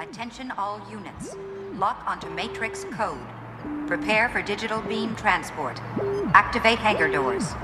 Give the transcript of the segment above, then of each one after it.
Attention all units. Lock onto Matrix code. Prepare for digital beam transport. Activate hangar doors.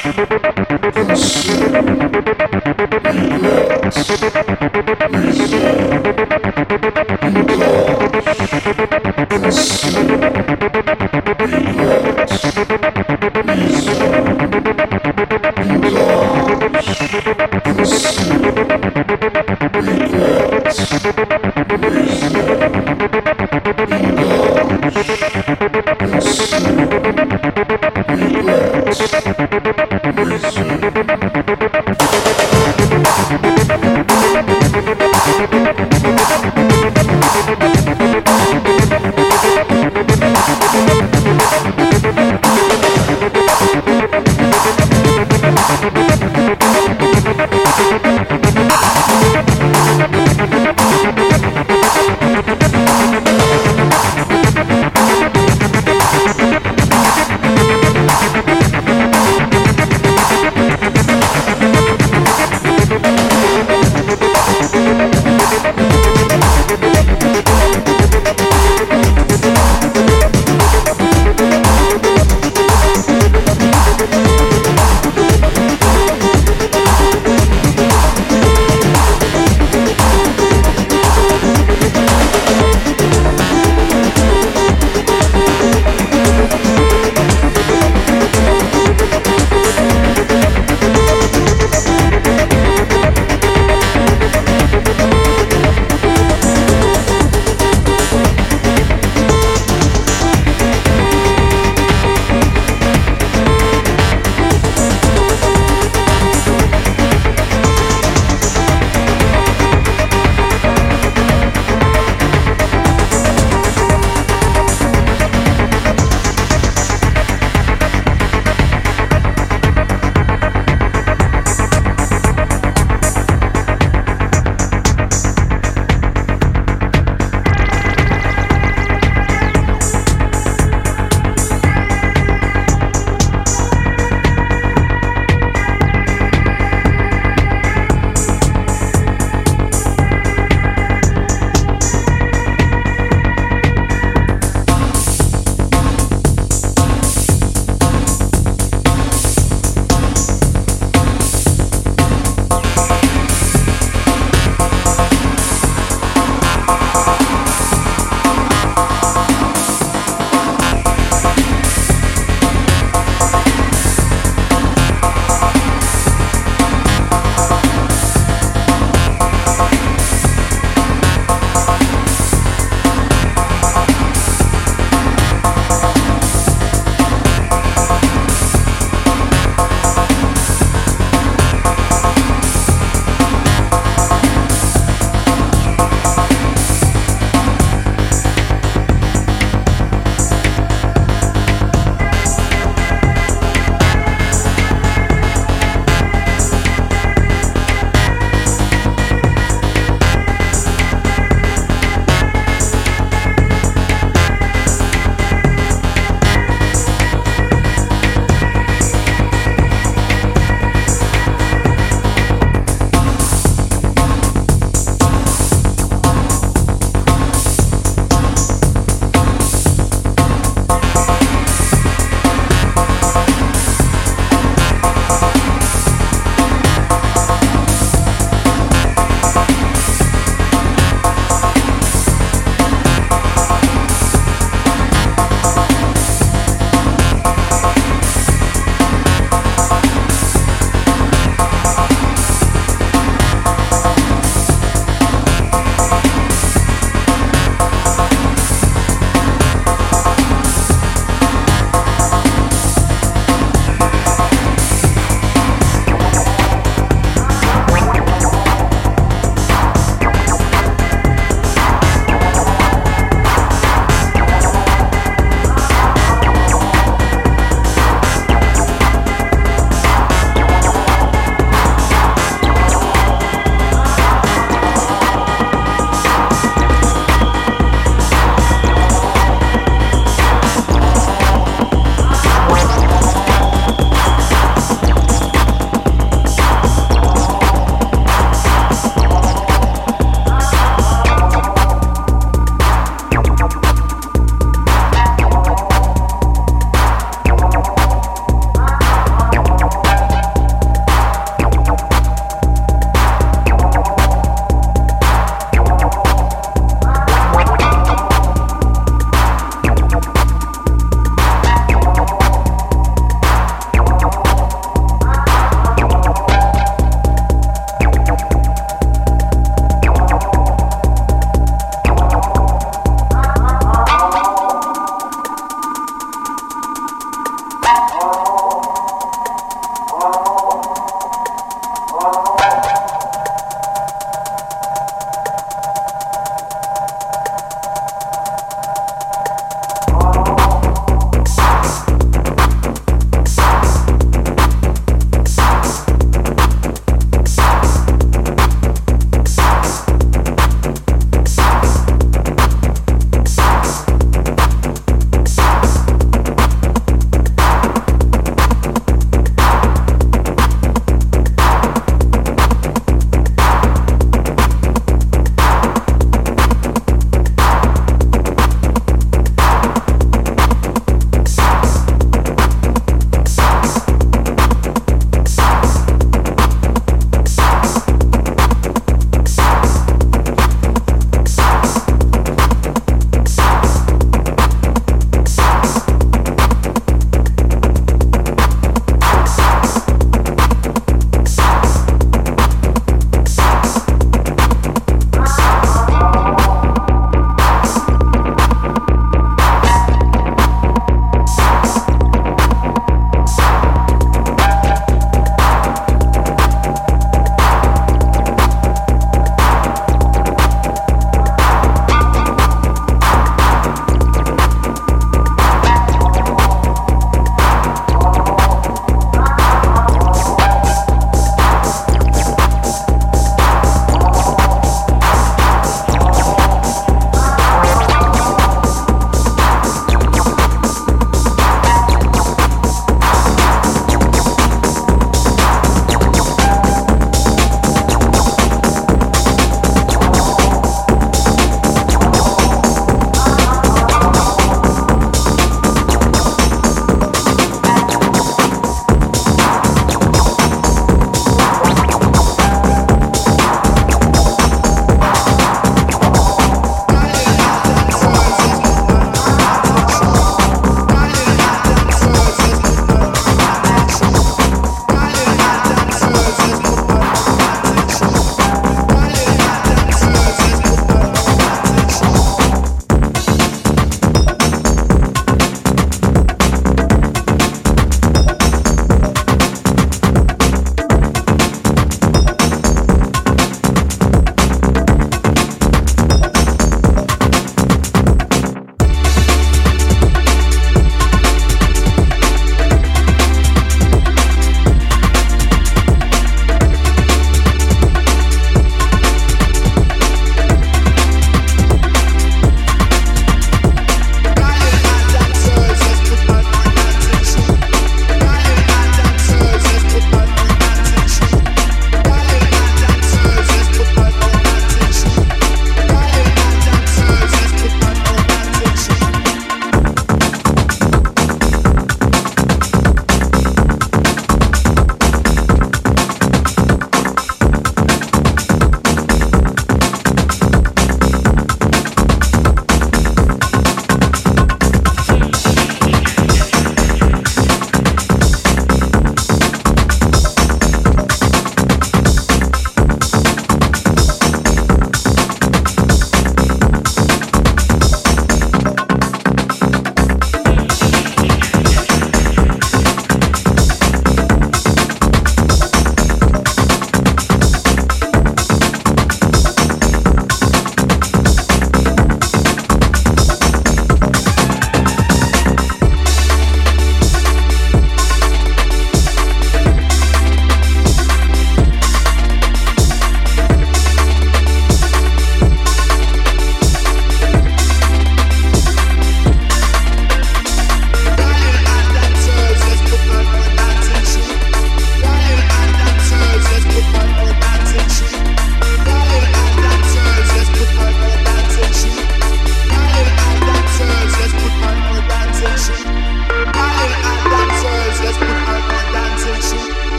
Shit.